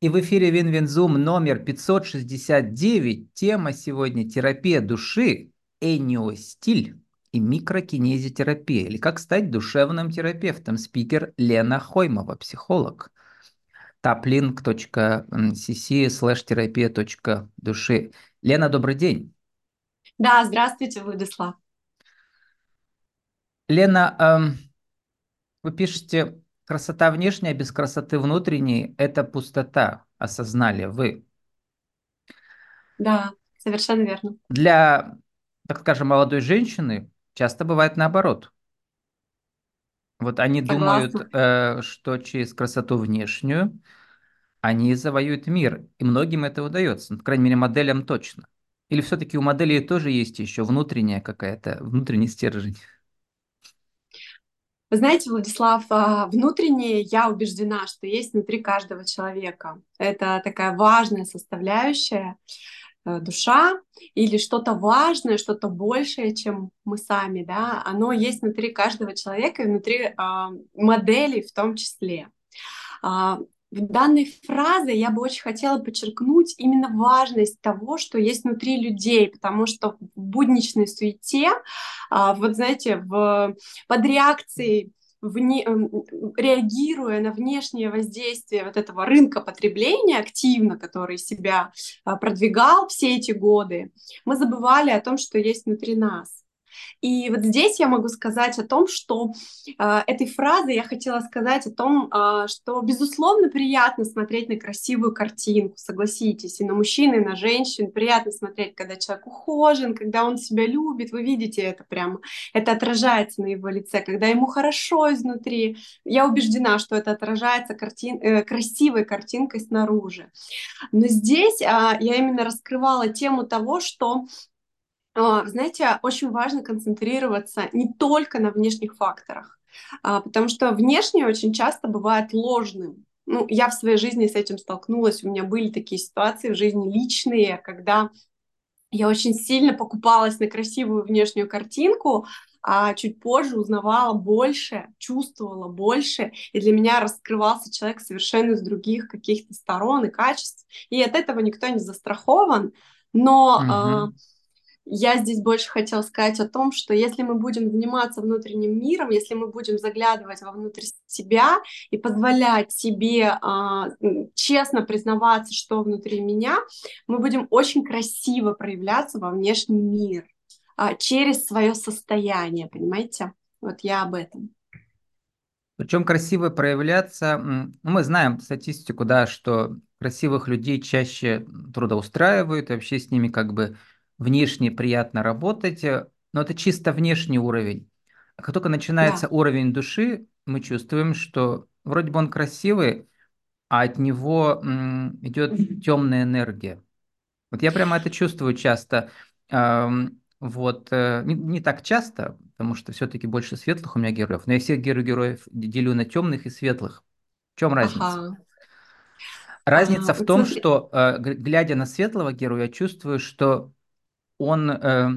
И в эфире WinWinZoom номер 569. Тема сегодня терапия души, эниостиль и микрокинезитерапия. Или как стать душевным терапевтом. Спикер Лена Хоймова, психолог. taplink.cc слэш терапия души. Лена, добрый день. Да, здравствуйте, Владислав. Лена, эм, вы пишете Красота внешняя без красоты внутренней – это пустота, осознали вы. Да, совершенно верно. Для, так скажем, молодой женщины часто бывает наоборот. Вот они Согласна. думают, э, что через красоту внешнюю они завоюют мир, и многим это удается, ну, по крайней мере, моделям точно. Или все-таки у моделей тоже есть еще внутренняя какая-то, внутренний стержень? Вы знаете, Владислав, а, внутренне я убеждена, что есть внутри каждого человека. Это такая важная составляющая э, душа или что-то важное, что-то большее, чем мы сами, да, оно есть внутри каждого человека и внутри э, моделей в том числе. А, в данной фразе я бы очень хотела подчеркнуть именно важность того, что есть внутри людей, потому что в будничной суете, а, вот знаете, в, под реакцией вне, эм, реагируя на внешнее воздействие вот этого рынка потребления активно, который себя а, продвигал все эти годы, мы забывали о том, что есть внутри нас. И вот здесь я могу сказать о том, что э, этой фразой я хотела сказать о том, э, что безусловно приятно смотреть на красивую картинку, согласитесь, и на мужчин, и на женщин. Приятно смотреть, когда человек ухожен, когда он себя любит, вы видите это прямо, это отражается на его лице, когда ему хорошо изнутри. Я убеждена, что это отражается картин, э, красивой картинкой снаружи. Но здесь э, я именно раскрывала тему того, что знаете, очень важно концентрироваться не только на внешних факторах, а, потому что внешнее очень часто бывает ложным. Ну, я в своей жизни с этим столкнулась, у меня были такие ситуации в жизни личные, когда я очень сильно покупалась на красивую внешнюю картинку, а чуть позже узнавала больше, чувствовала больше, и для меня раскрывался человек совершенно из других каких-то сторон и качеств, и от этого никто не застрахован, но... Угу я здесь больше хотела сказать о том, что если мы будем заниматься внутренним миром, если мы будем заглядывать вовнутрь себя и позволять себе а, честно признаваться, что внутри меня, мы будем очень красиво проявляться во внешний мир а, через свое состояние, понимаете? Вот я об этом. Причем красиво проявляться, ну, мы знаем статистику, да, что красивых людей чаще трудоустраивают, вообще с ними как бы внешне приятно работать, э, но это чисто внешний уровень. А как только начинается да. уровень души, мы чувствуем, что вроде бы он красивый, а от него м, идет темная энергия. Вот я прямо это чувствую часто. Эм, вот э, не, не так часто, потому что все-таки больше светлых у меня героев, но я всех героев делю на темных и светлых. В чем разница? Ага. Разница а, в том, смотри... что э, глядя на светлого героя, я чувствую, что он э,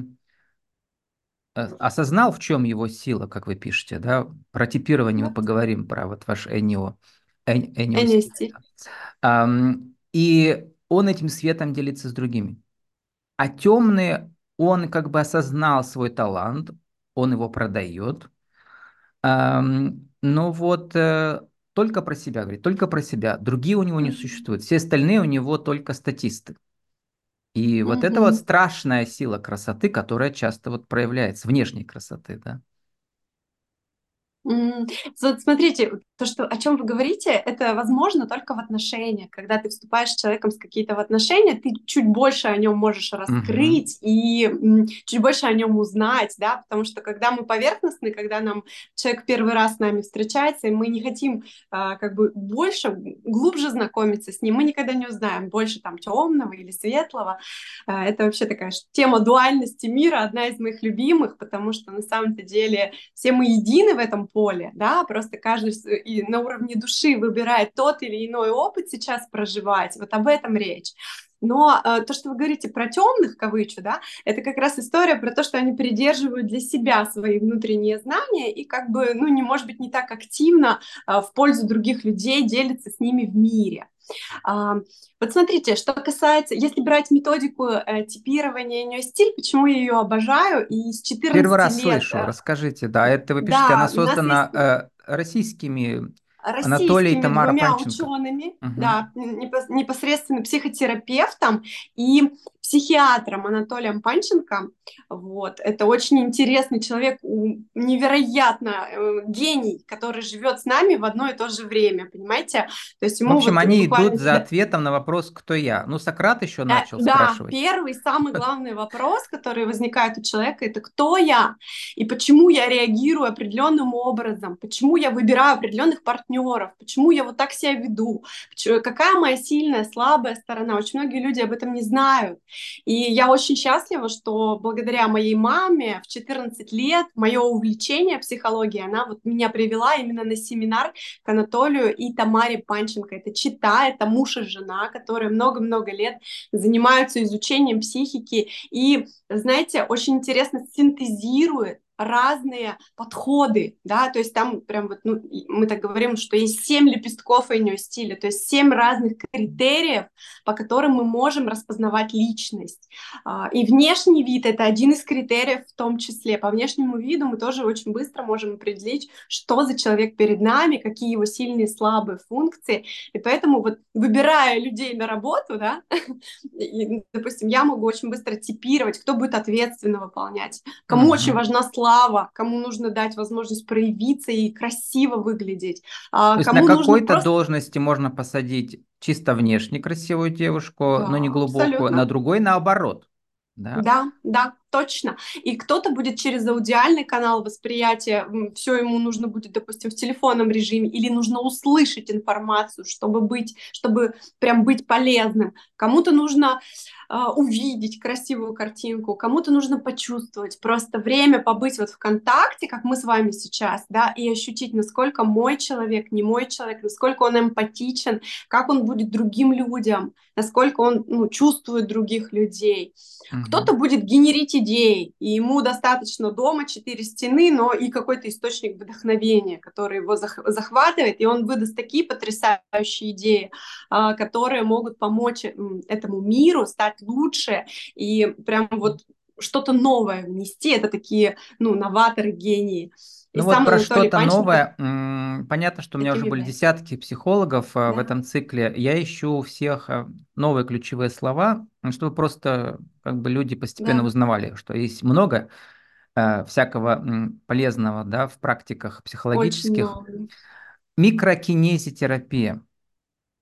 э, осознал, в чем его сила, как вы пишете, да? Про типирование мы поговорим, про вот ваш Энио. Энио эм, и он этим светом делится с другими. А темный, он как бы осознал свой талант, он его продает, эм, но вот э, только про себя говорит, только про себя. Другие у него не существуют. Все остальные у него только статисты. И вот это вот страшная сила красоты, которая часто вот проявляется, внешней красоты, да. Вот смотрите, то, что, о чем вы говорите, это возможно только в отношениях. Когда ты вступаешь с человеком с какие-то в отношения, ты чуть больше о нем можешь раскрыть uh-huh. и чуть больше о нем узнать, да, потому что когда мы поверхностны, когда нам человек первый раз с нами встречается, и мы не хотим а, как бы больше, глубже знакомиться с ним, мы никогда не узнаем больше там темного или светлого. А, это вообще такая тема дуальности мира, одна из моих любимых, потому что на самом-то деле все мы едины в этом поле, да, просто каждый на уровне души выбирает тот или иной опыт сейчас проживать, вот об этом речь. Но э, то, что вы говорите про темных, кавычу, да, это как раз история про то, что они придерживают для себя свои внутренние знания и как бы, ну, не может быть не так активно э, в пользу других людей делятся с ними в мире. А, вот смотрите, что касается, если брать методику э, типирования нее стиль, почему я ее обожаю, и с 14 Первый раз лет... слышу, э, расскажите, да, это вы пишете, Да, она создана есть э, российскими Анатолий двумя учеными, Мгм. да, непос- непосредственно психотерапевтом и психиатром Анатолием Панченко. Вот. Это очень интересный человек, невероятно э, гений, который живет с нами в одно и то же время, понимаете? То есть В ему общем, вот они буквально идут за ответом на вопрос, кто я. Ну, Сократ еще начал Да, спрашивать. первый, самый главный вопрос, который возникает у человека, это кто я и почему я реагирую определенным образом, почему я выбираю определенных партнеров, почему я вот так себя веду, какая моя сильная, слабая сторона. Очень многие люди об этом не знают. И я очень счастлива, что благодаря моей маме в 14 лет мое увлечение психологией, она вот меня привела именно на семинар к Анатолию и Тамаре Панченко. Это чита, это муж и жена, которые много-много лет занимаются изучением психики и, знаете, очень интересно синтезирует разные подходы, да, то есть там прям вот, ну, мы так говорим, что есть семь лепестков ее стиля, то есть семь разных критериев, по которым мы можем распознавать личность. А, И внешний вид — это один из критериев в том числе. По внешнему виду мы тоже очень быстро можем определить, что за человек перед нами, какие его сильные и слабые функции. И поэтому вот выбирая людей на работу, да, и, допустим, я могу очень быстро типировать, кто будет ответственно выполнять, кому очень важна слава, кому нужно дать возможность проявиться и красиво выглядеть, а, То есть кому на какой-то просто... должности можно посадить чисто внешне красивую девушку, но не Да, глубокую, абсолютно. на другой наоборот. Да. Да, да, точно. И кто-то будет через аудиальный канал восприятия, все ему нужно будет, допустим, в телефонном режиме, или нужно услышать информацию, чтобы быть, чтобы прям быть полезным. Кому-то нужно а, увидеть красивую картинку, кому-то нужно почувствовать просто время побыть вот в контакте, как мы с вами сейчас, да, и ощутить, насколько мой человек, не мой человек, насколько он эмпатичен, как он будет другим людям, насколько он ну, чувствует других людей. Мгм. Кто-то будет генерить идеи, и ему достаточно дома четыре стены, но и какой-то источник вдохновения, который его зах- захватывает, и он выдаст такие потрясающие идеи, а, которые могут помочь этому миру стать лучше и прям вот что-то новое внести. Это такие, ну, новаторы, гении. И Ну вот сам про что-то новое. Понятно, что у меня уже были десятки психологов в Да. этом цикле. Я ищу у всех а, новые ключевые слова, м, чтобы просто как бы люди постепенно Да, узнавали, что есть много э, всякого полезного да, в практиках психологических. Микрокинезитерапия.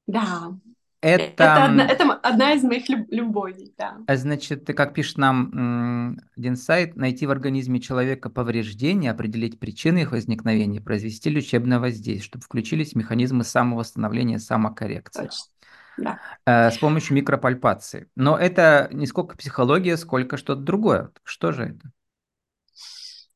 Да, Это, это одна, это одна из моих люб- любовей, да. а значит, как пишет нам один сайт, найти в организме человека повреждения, определить причины их возникновения, произвести лечебное воздействие, чтобы включились механизмы самовосстановления, самокоррекции Точно. Да. э, с помощью микропальпации. Но это не сколько психология, сколько что-то другое. Что же это?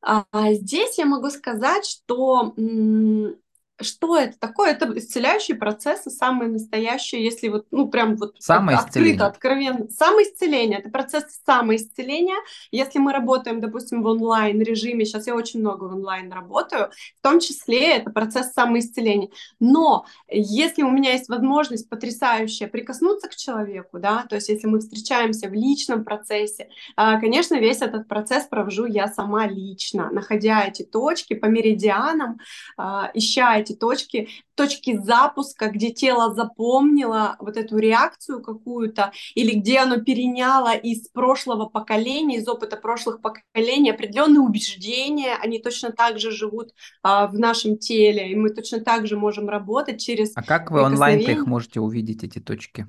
А а здесь я могу сказать, что м, что это такое? Это исцеляющие процессы, самые настоящие, если вот, ну, прям вот от- открыто, откровенно. Самоисцеление, это процесс самоисцеления. Если мы работаем, допустим, в онлайн режиме, сейчас я очень много в онлайн работаю, в том числе это процесс самоисцеления. Но если у меня есть возможность потрясающая прикоснуться к человеку, да, то есть если мы встречаемся в личном процессе, а, Конечно, весь этот процесс провожу я сама лично, находя эти точки по меридианам, а, ища эти точки, точки запуска, где тело запомнило вот эту реакцию какую-то, или где оно переняло из прошлого поколения, из опыта прошлых поколений определенные убеждения, они точно так же живут а, в нашем теле, и мы точно так же можем работать через А как вы онлайн-то их можете увидеть, эти точки?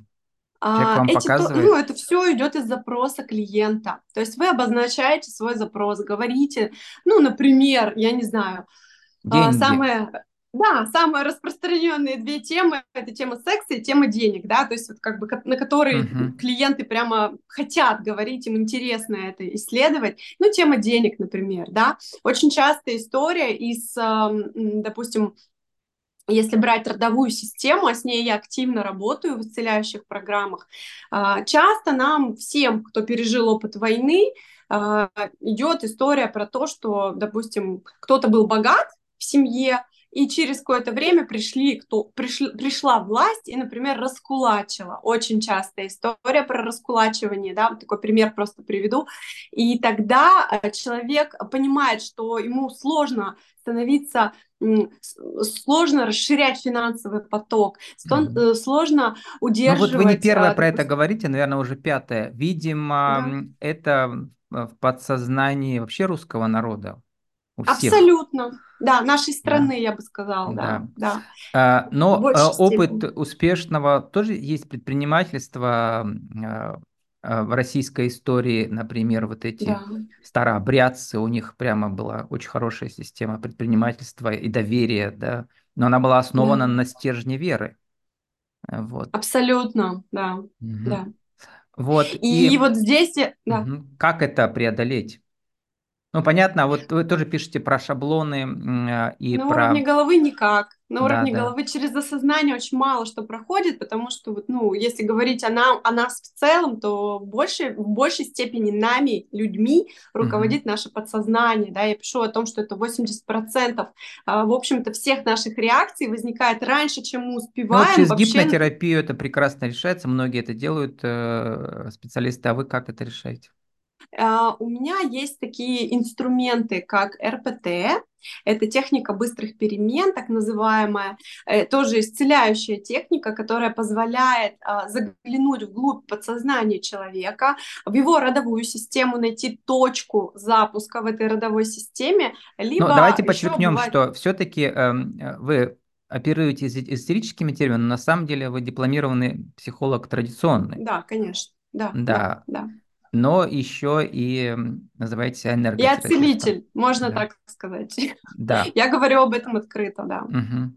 Человек А, вам эти, ну, это все идет из запроса клиента. То есть вы обозначаете свой запрос, говорите, ну, например, я не знаю, а, Деньги. самое, да, самые распространенные две темы это тема секса и тема денег, да, то есть вот как бы на которые Мгм. клиенты прямо хотят говорить, им интересно это исследовать. Ну, тема денег, например, да. Очень частая история из, допустим, если брать родовую систему, а с ней я активно работаю в исцеляющих программах, а, часто нам всем, кто пережил опыт войны, а, идет история про то, что, допустим, кто-то был богат в семье, и через какое-то время пришли, кто, пришли, пришла власть и, например, раскулачила. Очень частая история про раскулачивание, да, вот такой пример просто приведу. И тогда э, человек понимает, что ему сложно становиться сложно расширять финансовый поток, mm-hmm. сложно удерживать. Ну вот вы не первое а, про это говорите, наверное, уже пятое. Видимо, да. это в подсознании вообще русского народа. У всех. Абсолютно. Да, нашей страны, да. я бы сказала, да. да. да. Но опыт степени. успешного тоже есть предпринимательство в российской истории, например, вот эти да. старообрядцы, у них прямо была очень хорошая система предпринимательства и доверия, да, но она была основана да. на стержне веры. Вот. Абсолютно, да, угу. да. Вот, и, и вот здесь... Да. Как это преодолеть? Ну, понятно, вот вы тоже пишете про шаблоны э, и На про... уровне головы никак. На уровне да, головы через осознание очень мало что проходит, потому что, вот, ну, если говорить о, нам, о нас в целом, то больше, в большей степени нами, людьми, руководит угу. наше подсознание. Да? Я пишу о том, что это 80% а, в общем-то всех наших реакций возникает раньше, чем мы успеваем. Ну, вот через вообще... гипнотерапию это прекрасно решается, многие это делают, э, специалисты, а вы как это решаете? А, у меня есть такие инструменты, как РПТ, это техника быстрых перемен, так называемая, э, тоже исцеляющая техника, которая позволяет а, заглянуть вглубь подсознания человека, в его родовую систему, найти точку запуска в этой родовой системе. Либо Но давайте подчеркнем, бывает... что все-таки э, эм, вы оперируете истерическими терминами, на самом деле вы дипломированный психолог традиционный. Да, конечно. Да, да, да. да но еще и называете себя Я целитель, можно да. так сказать. Да. Я говорю об этом открыто, да. Угу.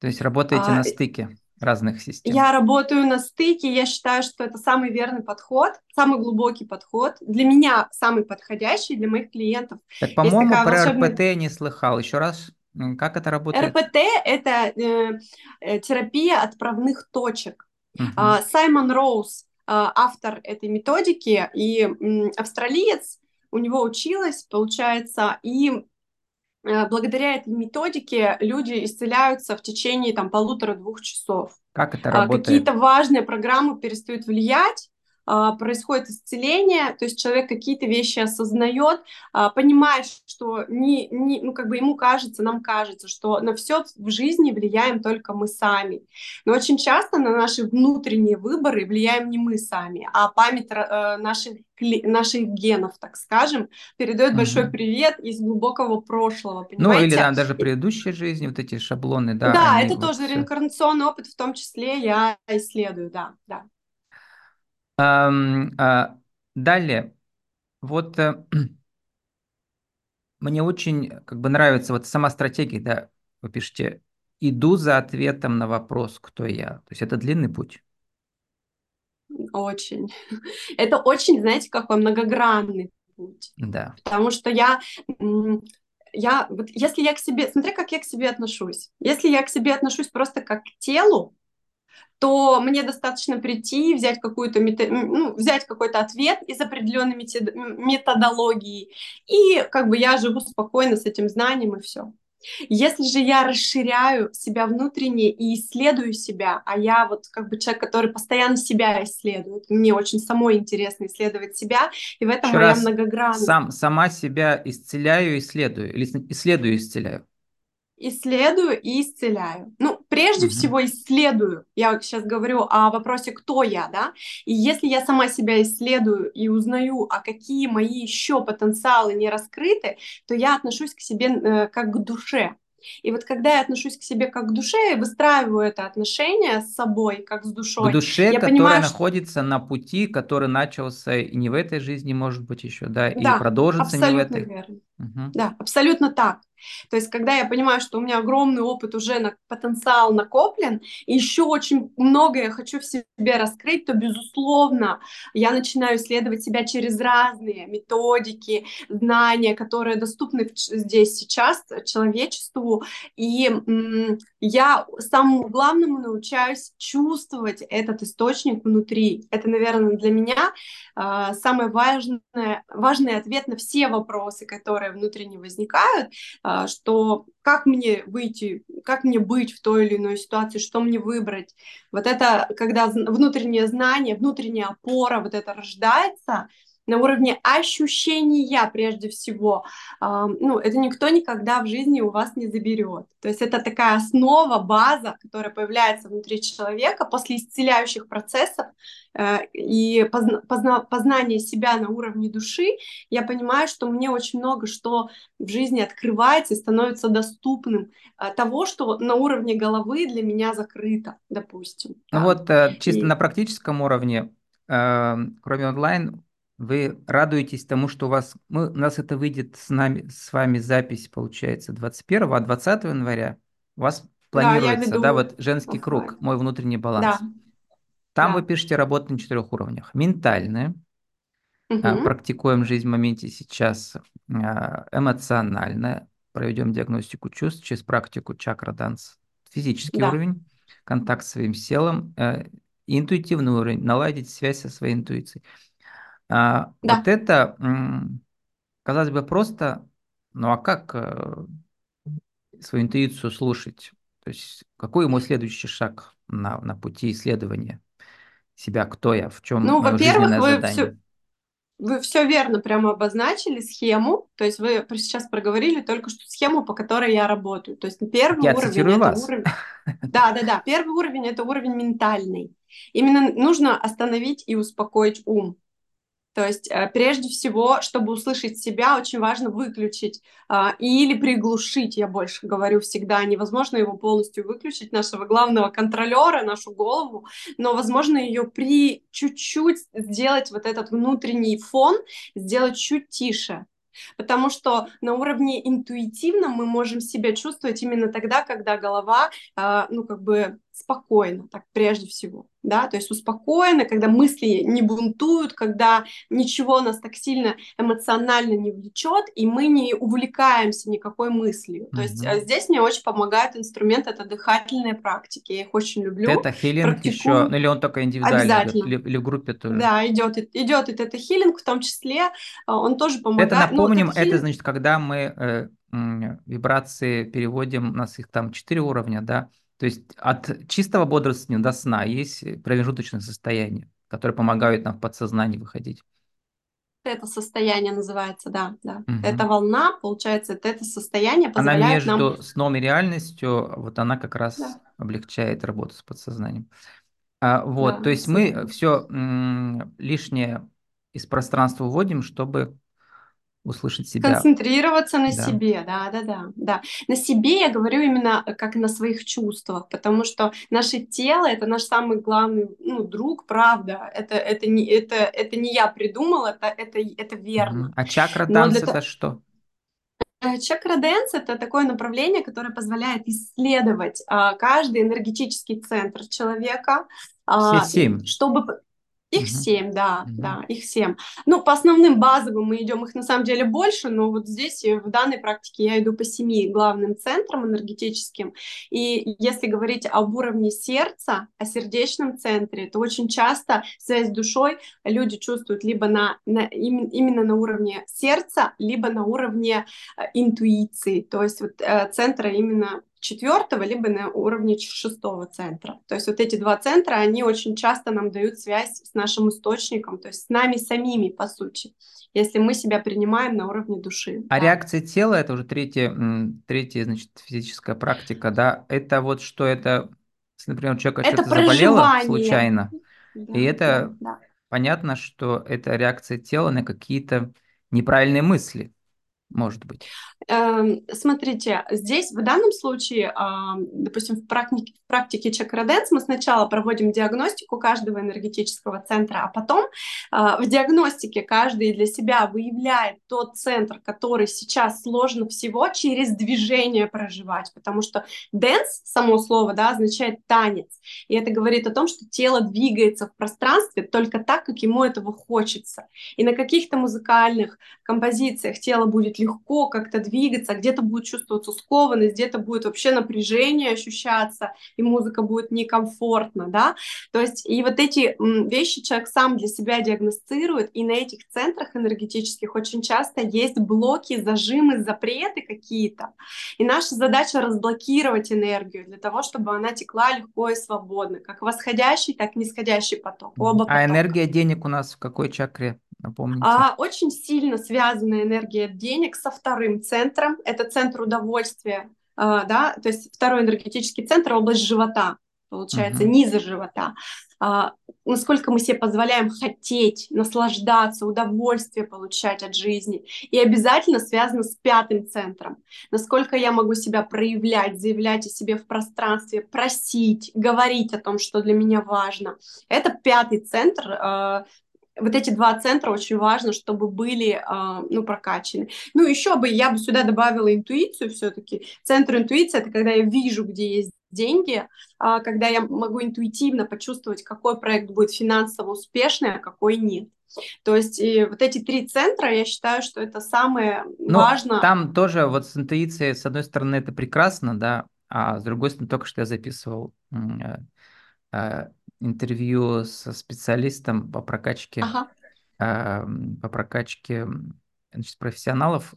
То есть работаете а, на стыке разных систем. Я работаю на стыке, я считаю, что это самый верный подход, самый глубокий подход, для меня самый подходящий, для моих клиентов. Так, по-моему, про волшебная... РПТ не слыхал. Еще раз, как это работает? РПТ – это э, э, терапия отправных точек. Угу. Саймон Роуз автор этой методики и австралиец, у него училась, получается, и э, благодаря этой методике люди исцеляются в течение там полутора-двух часов. Как это работает? Какие-то важные программы перестают влиять, а, происходит исцеление, то есть человек какие-то вещи осознает, а, понимает, что не, не, ну, как бы ему кажется, нам кажется, что на все в жизни влияем только мы сами. Но очень часто на наши внутренние выборы влияем не мы сами, а память э, наших наших генов, так скажем, передает угу. большой привет из глубокого прошлого, понимаете? Ну, или да, даже предыдущей жизни, вот эти шаблоны, да. Да, это вот тоже все. реинкарнационный опыт, в том числе я исследую, да, да. А, далее, вот э, мне очень как бы нравится вот сама стратегия, да, вы пишете, иду за ответом на вопрос, кто я. То есть это длинный путь. Очень. Это очень, знаете, какой многогранный путь. Да. Потому что я, я, вот если я к себе, смотря как я к себе отношусь. Если я к себе отношусь просто как к телу, то мне достаточно прийти, взять какую-то ну, взять какой-то ответ из определенной методологии, и как бы я живу спокойно с этим знанием и все. Если же я расширяю себя внутренне и исследую себя, а я вот как бы человек, который постоянно себя исследует, мне очень самой интересно исследовать себя, и в этом Еще моя многогранность. Сам, сама себя исцеляю, исследую, или исследую, исцеляю исследую и исцеляю. Ну, прежде mm-hmm. всего исследую. Я сейчас говорю о вопросе, кто я, да? И если я сама себя исследую и узнаю, а какие мои еще потенциалы не раскрыты, то я отношусь к себе э, как к душе. И вот когда я отношусь к себе как к душе, я выстраиваю это отношение с собой, как с душой. К душе, я которая понимаю, находится что... на пути, который начался и не в этой жизни, может быть, еще, да, да и продолжится не в этой. Верно. Угу. Да, абсолютно так. То есть, когда я понимаю, что у меня огромный опыт уже на потенциал накоплен, и еще очень многое хочу в себе раскрыть, то, безусловно, я начинаю исследовать себя через разные методики, знания, которые доступны здесь сейчас человечеству. И я самому главному научаюсь чувствовать этот источник внутри. Это, наверное, для меня э, самый важный, важный ответ на все вопросы, которые внутренне возникают, э, что как мне выйти, как мне быть в той или иной ситуации, что мне выбрать. Вот это, когда внутреннее знание, внутренняя опора вот это рождается, на уровне ощущения прежде всего. Ну, это никто никогда в жизни у вас не заберет. То есть это такая основа, база, которая появляется внутри человека после исцеляющих процессов э, и позна познания себя на уровне души. Я понимаю, что мне очень много что в жизни открывается и становится доступным э, того, что на уровне головы для меня закрыто, допустим. Ну да. вот э, чисто и... на практическом уровне, кроме онлайн, вы радуетесь тому, что у вас, мы, у нас это выйдет с нами, с вами запись, получается, 21, а 20 января у вас планируется, да, да вот женский круг, мой внутренний баланс. Да. Там да. вы пишете работу на четырех уровнях. Ментальная, угу. практикуем жизнь в моменте сейчас, а, эмоциональная, проведем диагностику чувств через практику чакра данс, физический да. уровень, контакт с своим телом, э, интуитивный уровень, наладить связь со своей интуицией. А, да. Вот это, казалось бы, просто, ну а как э, свою интуицию слушать? То есть какой мой следующий шаг на, на пути исследования себя, кто я, в чем ну, во-первых, вы задание? Все, вы все верно прямо обозначили схему, то есть вы сейчас проговорили только что схему, по которой я работаю. То есть первый я уровень это вас. уровень. Да, да, да. Первый уровень это уровень ментальный. Именно нужно остановить и успокоить ум. То есть э, прежде всего, чтобы услышать себя, очень важно выключить а, или приглушить, я больше говорю всегда. Невозможно его полностью выключить, нашего главного контролера, нашу голову, но возможно ее при чуть-чуть сделать вот этот внутренний фон, сделать чуть тише. Потому что на уровне интуитивном мы можем себя чувствовать именно тогда, когда голова, э, ну, как бы спокойно, так прежде всего, да, то есть успокоенно, когда мысли не бунтуют, когда ничего нас так сильно эмоционально не влечет, и мы не увлекаемся никакой мыслью. Mm-hmm. То есть а, здесь мне очень помогает инструмент, это дыхательные практики, я их очень люблю. Это хилинг еще, ну или он только индивидуально Обязательно. Идет, или, или в группе тоже? Да, идет, идет это хилинг, в том числе а, он тоже помогает. Это напомним, ну, это, это значит, когда мы э, вибрации переводим, у нас их там четыре уровня, да, то есть от чистого бодрствования до сна есть промежуточное состояние, которое помогает нам в подсознании выходить. Это состояние называется, да, да. Угу. Это волна, получается, это состояние позволяет она между нам... сном и реальностью, вот она как раз да. облегчает работу с подсознанием. А, вот, да, то есть мы все лишнее из пространства уводим, чтобы услышать себя. Концентрироваться на да. себе, да, да, да, да. На себе я говорю именно э, как на своих чувствах, потому что наше тело это наш самый главный ну, друг, правда. Это, это, не, это, это не я придумала, это, это, это верно. А чакра dance это что? Э, чакра dance это такое направление, которое позволяет исследовать а, каждый энергетический центр человека, а, Все семь. чтобы их семь, да, угу. да, их семь. Ну, по основным базовым мы идем, их на самом деле больше, но вот здесь э, в данной практике я иду по семи главным центрам энергетическим. И если говорить об уровне сердца, о сердечном центре, то очень часто связь с душой люди чувствуют либо на, на именно на уровне сердца, либо на уровне э, интуиции, то есть вот э, центра именно четвертого, либо на уровне шестого центра. То есть вот эти два центра, они очень часто нам дают связь с нашим источником, то есть с нами самими, по сути, если мы себя принимаем на уровне души. А да. реакция тела, это уже третья, третья, значит, физическая практика, да, это вот что это, например, у человека что-то заболело случайно, да, и это да, да. понятно, что это реакция тела на какие-то неправильные мысли, может быть? Эм, смотрите, здесь в данном случае, допустим, в практике, в практике чакраденс мы сначала проводим диагностику каждого энергетического центра, а потом а, в диагностике каждый для себя выявляет тот центр, который сейчас сложно всего через движение проживать, потому что dance, само слово, да, означает танец, и это говорит о том, что тело двигается в пространстве только так, как ему этого хочется. И на каких-то музыкальных композициях тело будет легко как-то двигаться, где-то будет чувствоваться скованность, где-то будет вообще напряжение ощущаться, и музыка будет некомфортно, да, то есть и вот эти вещи человек сам для себя диагностирует, и на этих центрах энергетических очень часто есть блоки, зажимы, запреты какие-то, и наша задача разблокировать энергию для того, чтобы она текла легко и свободно, как восходящий, так и нисходящий поток, оба А энергия денег у нас в какой чакре? Напомните. А, очень сильно связана энергия денег со вторым центром. Это центр удовольствия, а, да, то есть второй энергетический центр, область живота, получается, uh-huh. низа живота. А, насколько мы себе позволяем хотеть, наслаждаться, удовольствие получать от жизни. И обязательно связано с пятым центром. Насколько я могу себя проявлять, заявлять о себе в пространстве, просить, говорить о том, что для меня важно. Это пятый центр, а, вот эти два центра очень важно, чтобы были, э, ну, прокачаны. Ну, еще бы я бы сюда добавила интуицию все-таки. Центр интуиции — это когда я вижу, где есть деньги, э, когда я могу интуитивно почувствовать, какой проект будет финансово успешный, а какой нет. То есть и вот эти три центра, я считаю, что это самое ну, важное. Там тоже вот с интуицией, с одной стороны, это прекрасно, да, а с другой стороны, только что я записывал э, э, интервью со специалистом по прокачке, ага. э, по прокачке значит, профессионалов.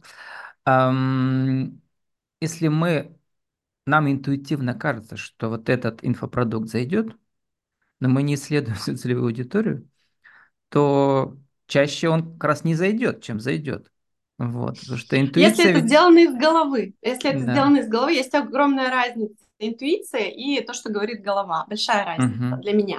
Эм, если мы, нам интуитивно кажется, что вот этот инфопродукт зайдет, но мы не исследуем свою целевую аудиторию, то чаще он как раз не зайдет, чем зайдет. Вот, потому что интуиция... Если это сделано из головы, если это да. сделано из головы, есть огромная разница интуиция и то, что говорит голова. Большая разница uh-huh. для меня.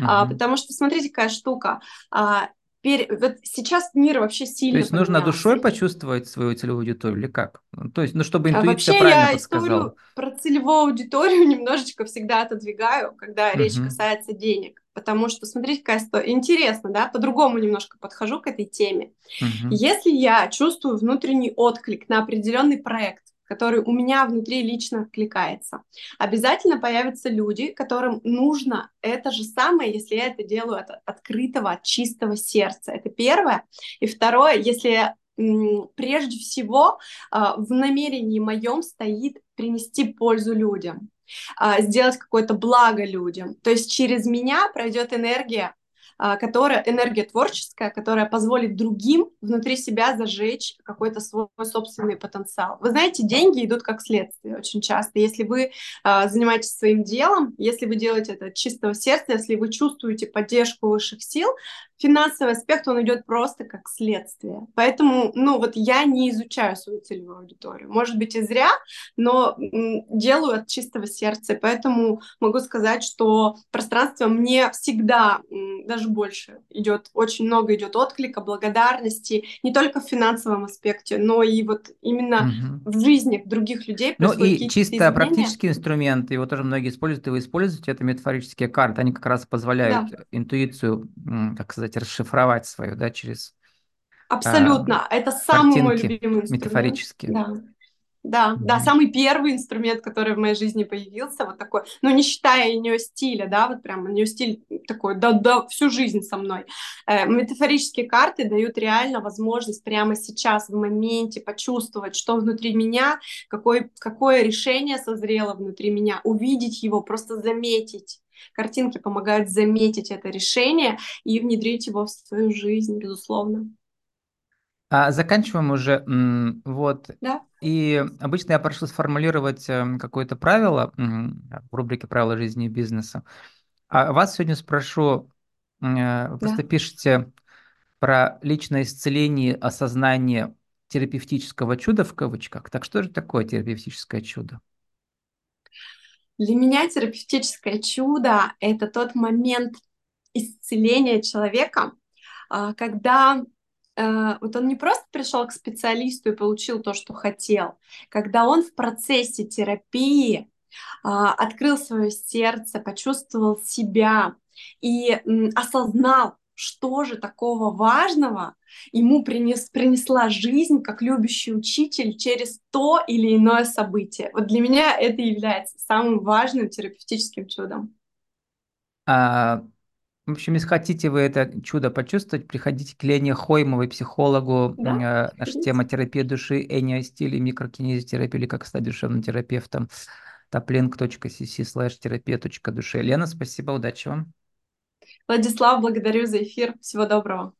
Uh-huh. А, потому что, смотрите, какая штука. А, пер... вот сейчас мир вообще сильно То есть поменялся. нужно душой почувствовать свою целевую аудиторию или как? Ну, то есть, ну, чтобы а интуиция вообще правильно я подсказала. историю про целевую аудиторию немножечко всегда отодвигаю, когда uh-huh. речь касается денег. Потому что, смотрите, какая история. Интересно, да? По-другому немножко подхожу к этой теме. Uh-huh. Если я чувствую внутренний отклик на определенный проект, который у меня внутри лично откликается. Обязательно появятся люди, которым нужно это же самое, если я это делаю от открытого, от чистого сердца. Это первое. И второе, если прежде всего а, в намерении моем стоит принести пользу людям а, сделать какое-то благо людям. То есть через меня пройдет энергия которая энергия творческая, которая позволит другим внутри себя зажечь какой-то свой собственный потенциал. Вы знаете, деньги идут как следствие очень часто. Если вы а, занимаетесь своим делом, если вы делаете это от чистого сердца, если вы чувствуете поддержку высших сил, финансовый аспект, он идет просто как следствие. Поэтому, ну, вот я не изучаю свою целевую аудиторию. Может быть, и зря, но делаю от чистого сердца. Поэтому могу сказать, что пространство мне всегда, даже больше идет, очень много идет отклика, благодарности, не только в финансовом аспекте, но и вот именно угу. в жизни других людей. Ну и чисто изменения. практический инструмент, его тоже многие используют, и вы используете, это метафорические карты, они как раз позволяют да. интуицию, как сказать, расшифровать свою, да, через Абсолютно. А, это самый мой любимый инструмент. Метафорические. Да. Да, да, самый первый инструмент, который в моей жизни появился, вот такой, ну, не считая ее стиля, да, вот прям у нее стиль такой, да, да, всю жизнь со мной. Э, метафорические карты дают реально возможность прямо сейчас, в моменте почувствовать, что внутри меня, какое, какое решение созрело внутри меня, увидеть его, просто заметить. Картинки помогают заметить это решение и внедрить его в свою жизнь, безусловно. А, заканчиваем уже. Вот. Да. И обычно я прошу сформулировать эм, какое-то правило в рубрике «Правила жизни и бизнеса». А вас сегодня спрошу, э, вы просто да. пишете про личное исцеление, осознание терапевтического чуда в кавычках. Так что же такое терапевтическое чудо? Для меня терапевтическое чудо — это тот момент исцеления человека, а, когда вот он не просто пришел к специалисту и получил то, что хотел, когда он в процессе терапии а, открыл свое сердце, почувствовал себя и осознал, что же такого важного ему принес, принесла жизнь как любящий учитель через то или иное событие. Вот для меня это является самым важным терапевтическим чудом. А, в общем, если хотите вы это чудо почувствовать, приходите к Лене Хоймовой, психологу. Да, Наша тема терапия души, эниостиль и микрокинезитерапия, или как стать душевным терапевтом toplink.cc slash терапия.душе. Лена, спасибо, удачи вам. Владислав, благодарю за эфир. Всего доброго.